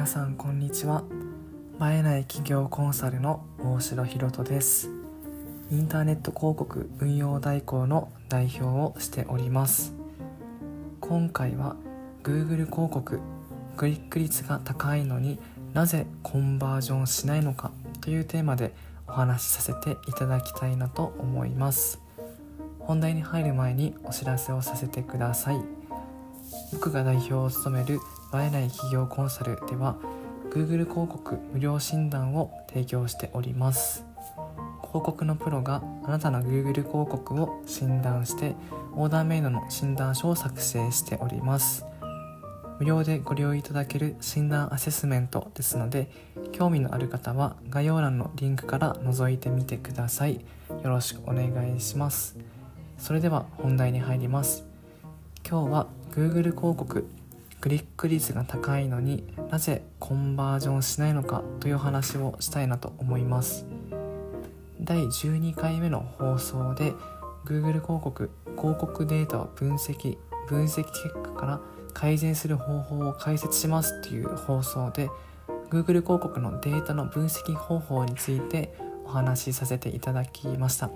皆さんこんにちは。映えない企業コンサルの大城ひろとです。インターネット広告運用代行の代表をしております。今回は Google 広告クリック率が高いのになぜコンバージョンしないのかというテーマでお話しさせていただきたいなと思います。本題に入る前にお知らせをさせてください。僕が代表を務める映えない企業コンサルでは Google 広告無料診断を提供しております。広告のプロがあなたの Google 広告を診断してオーダーメイドの診断書を作成しております。無料でご利用いただける診断アセスメントですので興味のある方は概要欄のリンクから覗いてみてください。よろしくお願いします。それでは本題に入ります。今日は Google 広告クリック率が高いのになぜコンバージョンしないのかという話をしたいなと思います。第12回目の放送で Google 広告広告データを分析分析結果から改善する方法を解説しますという放送で Google 広告のデータの分析方法についてお話しさせていただきました。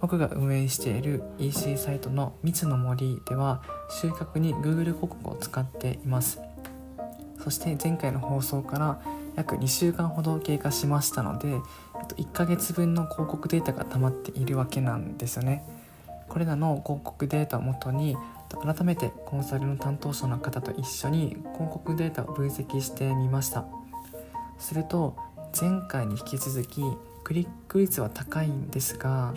僕が運営している EC サイトの蜜の森では収穫に Google 広告を使っています。そして前回の放送から約2週間ほど経過しましたので1ヶ月分の広告データが溜まっているわけなんですよね。これらの広告データをもとに改めてコンサルの担当者の方と一緒に広告データを分析してみました。すると前回に引き続きクリック率は高いんですが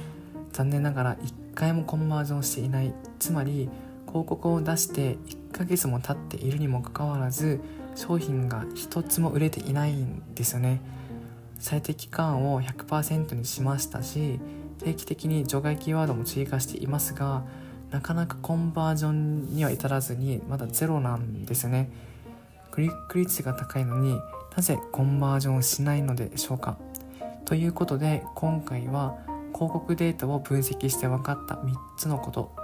残念ながら1回もコンバージョンしていない。つまり広告を出して1ヶ月も経っているにもかかわらず商品が1つも売れていないんですよね。最適感を100%にしましたし定期的に除外キーワードも追加していますがなかなかコンバージョンには至らずにまだゼロなんですよね。クリック率が高いのになぜコンバージョンしないのでしょうか。ということで今回は広告データを分析して分かった3つのこと。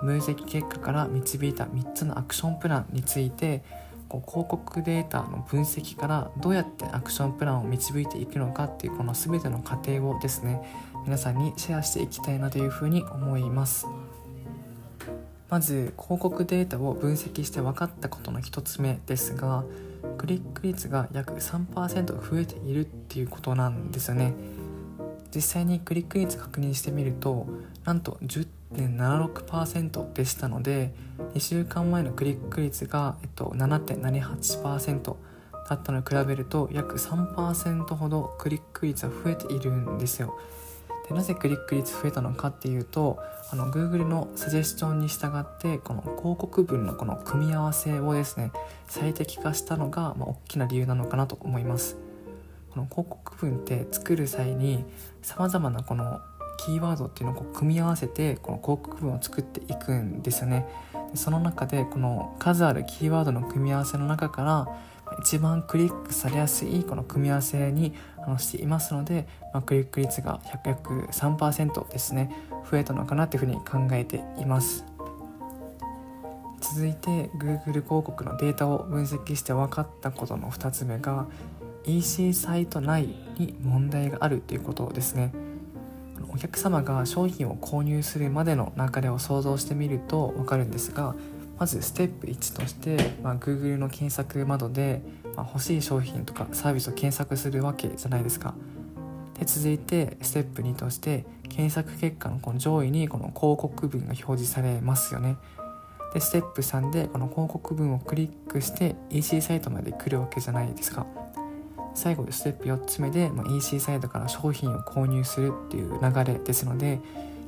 分析結果から導いた3つのアクションプランについてこう広告データの分析からどうやってアクションプランを導いていくのかっていうこの全ての過程をですね皆さんにシェアしていきたいなというふうに思います。まず広告データを分析して分かったことの1つ目ですがクリック率が約3%増えているっていうことなんですよね。実際にクリック率確認してみるとなんと10.76%でしたので2週間前のクリック率が、えっと、7.78%だったのに比べると約3%ほどクリック率は増えているんですよ。でなぜクリック率増えたのかっていうとあの Google のサジェスチョンに従ってこの広告文のこの組み合わせをですね最適化したのが、まあ、大きな理由なのかなと思います。この広告文って作る際にさまざまなこのキーワードっていうのをこう組み合わせてこの広告文を作っていくんですよね。その中でこの数あるキーワードの組み合わせの中から一番クリックされやすいこの組み合わせにしていますので、まあ、クリック率が約3%ですね。増えたのかなというふうに考えています。続いて Google 広告のデータを分析して分かったことの2つ目が EC サイト内に問題があるということですね。お客様が商品を購入するまでの流れを想像してみると分かるんですがまずステップ1として、まあ、Google の検索窓で、まあ、欲しい商品とかサービスを検索するわけじゃないですか。で続いてステップ2として検索結果のこの上位にこの広告文が表示されますよね。でステップ3でこの広告文をクリックして EC サイトまで来るわけじゃないですか。最後ステップ4つ目で、まあ、EC サイトから商品を購入するっていう流れですので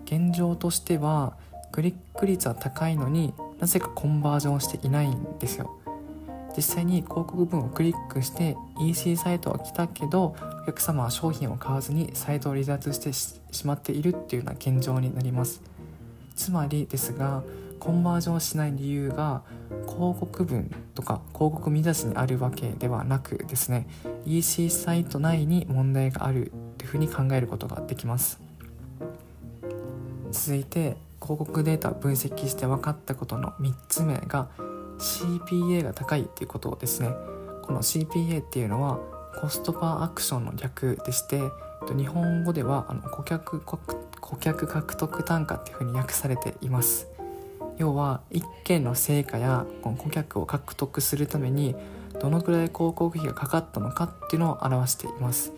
現状としてはクリック率は高いのになぜかコンバージョンしていないんですよ。実際に広告文をクリックして EC サイトは来たけどお客様は商品を買わずにサイトを離脱してしまっているっていうような現状になります。つまりですがコンバージョンしない理由が広告文とか広告見出しにあるわけではなくですね EC サイト内に問題があるというふうに考えることができます。続いて広告データを分析して分かったことの3つ目が CPA が高いということですね。ここの CPA っていうのはコストパーアクションの略でして日本語ではあの顧客顧客獲得単価っていうふうに訳されています。要は一件の成果やこの顧客を獲得するためにどのくらい広告費がかかったのかっていうのを表しています。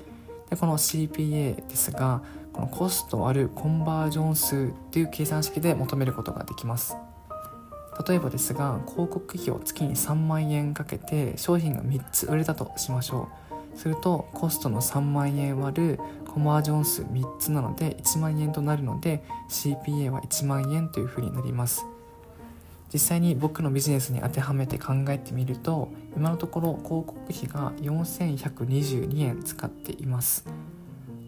でこの CPA ですがこのコスト割るコンバージョン数っていう計算式で求めることができます。例えばですが広告費を月に3万円かけて商品が3つ売れたとしましょう。するとコストの3万円割るコンバージョン数3つなので1万円となるので CPA は1万円というふうになります。実際に僕のビジネスに当てはめて考えてみると今のところ広告費が4122円使っています。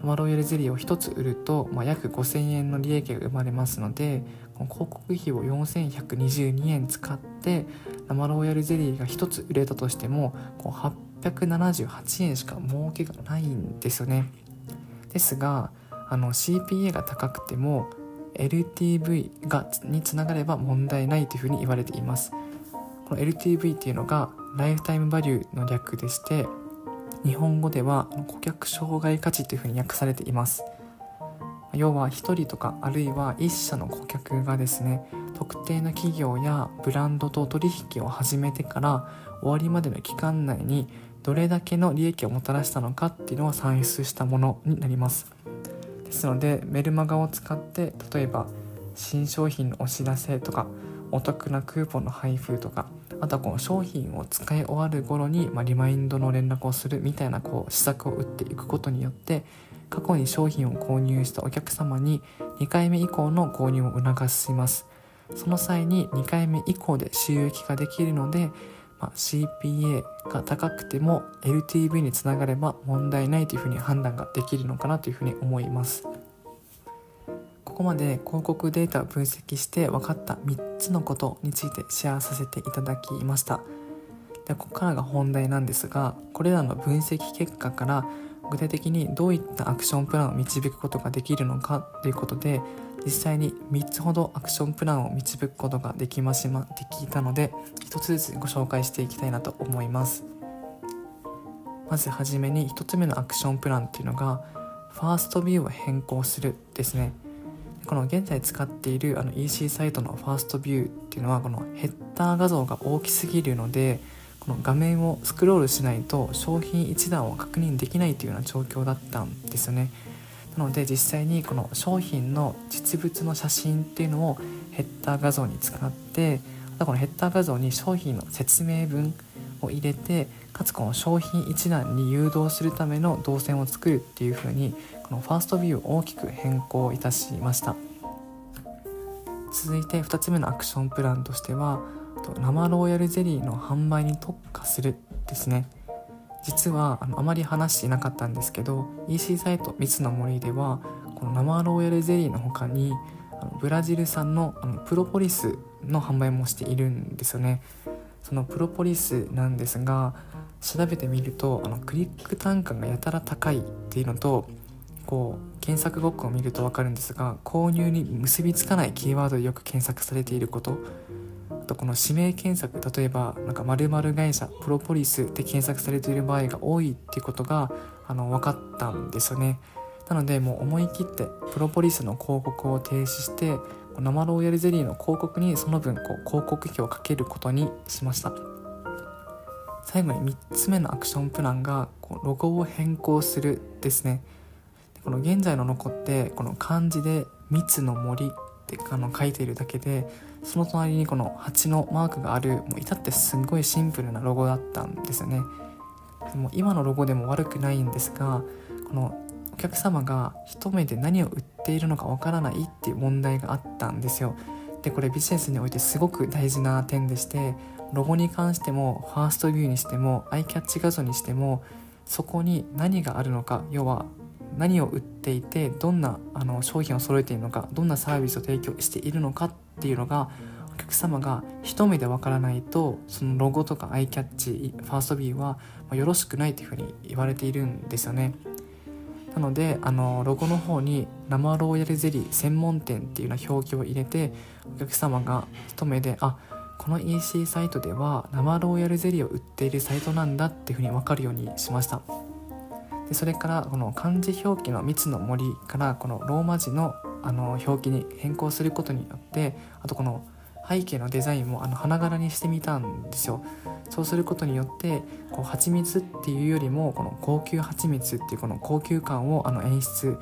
生ロイヤルゼリーを1つ売ると、まあ、約5000円の利益が生まれますのでこの広告費を4122円使って生ロイヤルゼリーが1つ売れたとしてもこう878円しか儲けがないんですよね。ですがあの CPA が高くても LTV がにつながれば問題ないというふうに言われています。この LTV っていうのがライフタイムバリューの略でして日本語では顧客障害価値というふうに訳されています。要は1人とかあるいは1社の顧客がですね特定の企業やブランドと取引を始めてから終わりまでの期間内にどれだけの利益をもたらしたのかっていうのを算出したものになります。ですのでメルマガを使って例えば新商品のお知らせとかお得なクーポンの配布とかあとはこの商品を使い終わる頃に、まあ、リマインドの連絡をするみたいなこう施策を打っていくことによって過去に商品を購入したお客様に2回目以降の購入を促します。その際に2回目以降で収益化できるので、まあ、CPA が高くても LTV につながれば問題ないというふうに判断ができるのかなというふうに思います。ここまで広告データを分析して分かった3つのことについてシェアさせていただきました。でここからが本題なんですがこれらの分析結果から具体的にどういったアクションプランを導くことができるのかということで実際に3つほどアクションプランを導くことができましまできたので1つずつご紹介していきたいなと思います。まずはじめに1つ目のアクションプランっていうのがファーストビューを変更するですね。この現在使っているあの EC サイトのファーストビューっていうのはこのヘッダー画像が大きすぎるのでこの画面をスクロールしないと商品一覧を確認できないというような状況だったんですよね。なので実際にこの商品の実物の写真っていうのをヘッダー画像に使ってあとこのヘッダー画像に商品の説明文を入れてかつこの商品一覧に誘導するための動線を作るっていう風にこのファーストビューを大きく変更いたしました。続いて2つ目のアクションプランとしては生ローヤルゼリーの販売に特化するですね。実はあのあまり話していなかったんですけど EC サイト「蜜の森」ではこの生ローヤルゼリーの他にあのブラジル産のあのプロポリスの販売もしているんですよね。そのプロポリスなんですが調べてみるとあのクリック単価がやたら高いっていうのとこう検索ごっこを見ると分かるんですが購入に結びつかないキーワードでよく検索されていること。とこの指名検索例えばなんか〇〇会社プロポリスって検索されている場合が多いっていうことがあの分かったんですよね。なのでもう思い切ってプロポリスの広告を停止して生ローヤルゼリーの広告にその分こう広告費をかけることにしました。最後に3つ目のアクションプランがこうロゴを変更するですね。この現在の残ってこの漢字で「蜜の森」ってあの書いているだけでその隣にこの蜂のマークがあるもう至ってすごいシンプルなロゴだったんですよね。でも今のロゴでも悪くないんですがこのお客様が一目で何を売っているのかわからないっていう問題があったんですよ。でこれビジネスにおいてすごく大事な点でしてロゴに関してもファーストビューにしてもアイキャッチ画像にしてもそこに何があるのか要は何を売っていてどんなあの商品を揃えているのかどんなサービスを提供しているのかっていうのがお客様が一目でわからないとそのロゴとかアイキャッチファーストビューはよろしくないというふうに言われているんですよね。なのであのロゴの方に生ローヤルゼリー専門店っていうような表記を入れてお客様が一目であこの EC サイトでは生ローヤルゼリーを売っているサイトなんだっていうふうに分かるようにしました。でそれからこの漢字表記の「蜜の森」からこのローマ字のあの表記に変更することによってあとこの背景のデザインもあの花柄にしてみたんですよ。そうすることによってこう蜂蜜っていうよりもこの高級蜂蜜っていうこの高級感をあの演出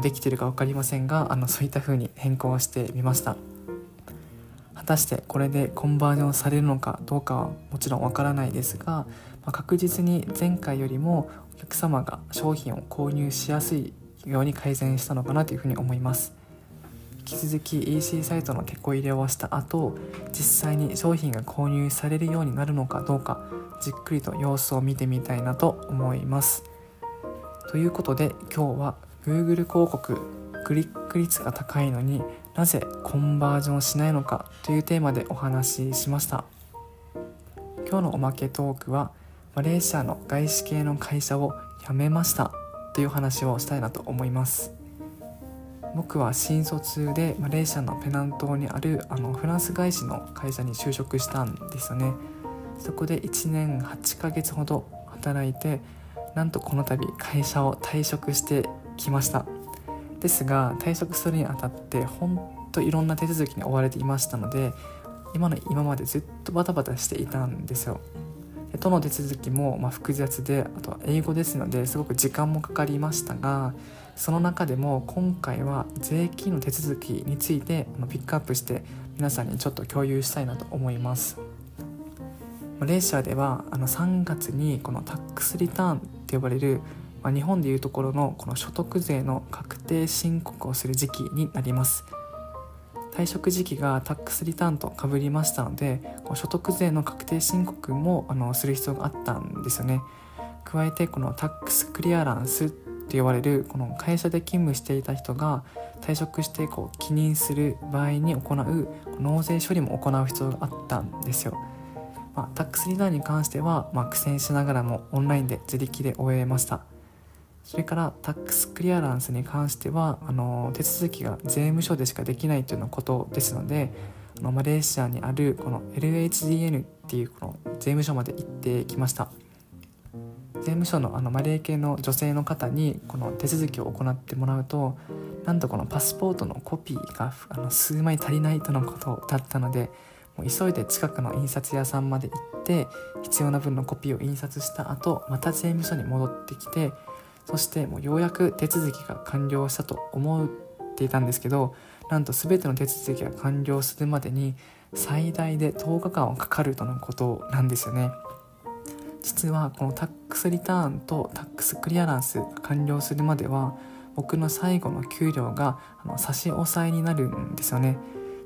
できてるか分かりませんがあのそういった風に変更してみました。果たしてこれでコンバージョンされるのかどうかはもちろんわからないですが、ま、確実に前回よりもお客様が商品を購入しやすいように改善したのかなというふうに思います。引き続き EC サイトのテこ入れをした後実際に商品が購入されるようになるのかどうかじっくりと様子を見てみたいなと思います。ということで今日は Google 広告クリック率が高いのになぜコンバージョンしないのかというテーマでお話ししました。今日のおまけトークはマレーシアの外資系の会社を辞めましたという話をしたいなと思います。僕は新卒でマレーシアのペナン島にあるあのフランス外資の会社に就職したんですよね。そこで1年8ヶ月ほど働いてなんとこの度会社を退職してきました。ですが退職するにあたって本当いろんな手続きに追われていましたので今の今までずっとバタバタしていたんですよ。都の手続きもま複雑であとは英語ですのですごく時間もかかりましたがその中でも今回は税金の手続きについてピックアップして皆さんにちょっと共有したいなと思います。マレーシアではあの3月にこのタックスリターンって呼ばれるまあ、日本でいうところのこの所得税の確定申告をする時期になります。退職時期がタックスリターンとかぶりましたので所得税の確定申告もあのする必要があったんですよね。加えてこのタックスクリアランスと呼ばれるこの会社で勤務していた人が退職してこう帰任する場合に行う納税処理も行う必要があったんですよ。まあ、タックスリターンに関しては、まあ、苦戦しながらもオンラインで自力で終えました。それからタックスクリアランスに関してはあの手続きが税務署でしかできないというのことですのであのマレーシアにあるこの LHDN っていうこの税務署まで行ってきました。税務署のあのマレー系の女性の方にこの手続きを行ってもらうとなんとこのパスポートのコピーがあの数枚足りないとのことだったのでもう急いで近くの印刷屋さんまで行って必要な分のコピーを印刷した後また税務署に戻ってきてそしてもうようやく手続きが完了したと思っていたんですけどなんと全ての手続きが完了するまでに最大で10日間はかかるとのことなんですよね。実はこのタックスリターンとタックスクリアランスが完了するまでは僕の最後の給料が差し押さえになるんですよね。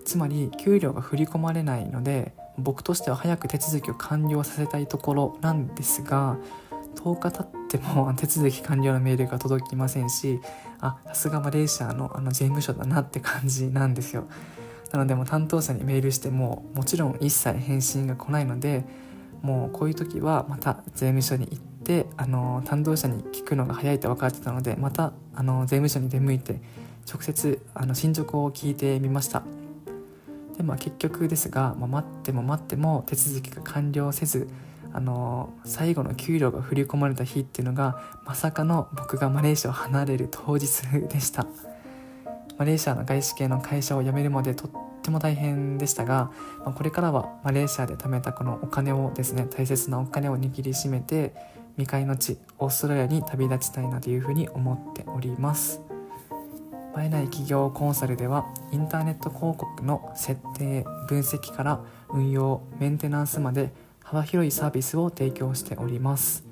つまり給料が振り込まれないので僕としては早く手続きを完了させたいところなんですが10日経っても手続き完了のメールが届きませんしあさすがマレーシアのあの税務署だなって感じなんですよ。なのでも担当者にメールしてももちろん一切返信が来ないのでもうこういう時はまた税務署に行ってあの担当者に聞くのが早いと分かってたのでまたあの税務署に出向いて直接あの進捗を聞いてみました。でまあ結局ですが、まあ、待っても待っても手続きが完了せずあの最後の給料が振り込まれた日っていうのがまさかの僕がマレーシアを離れる当日でした。マレーシアの外資系の会社を辞めるまでとっても大変でしたが、まあ、これからはマレーシアで貯めたこのお金をですね大切なお金を握りしめて未開の地オーストラリアに旅立ちたいなというふうに思っております。映えない企業コンサルではインターネット広告の設定分析から運用メンテナンスまで幅広いサービスを提供しております。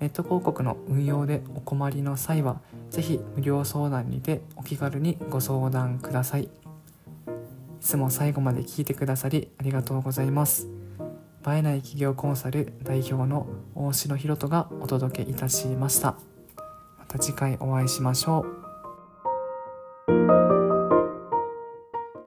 ネット広告の運用でお困りの際は是非無料相談にてお気軽にご相談ください。いつも最後まで聞いてくださりありがとうございます。映えない企業コンサル代表の大城ひろとがお届けいたしました。また次回お会いしましょう。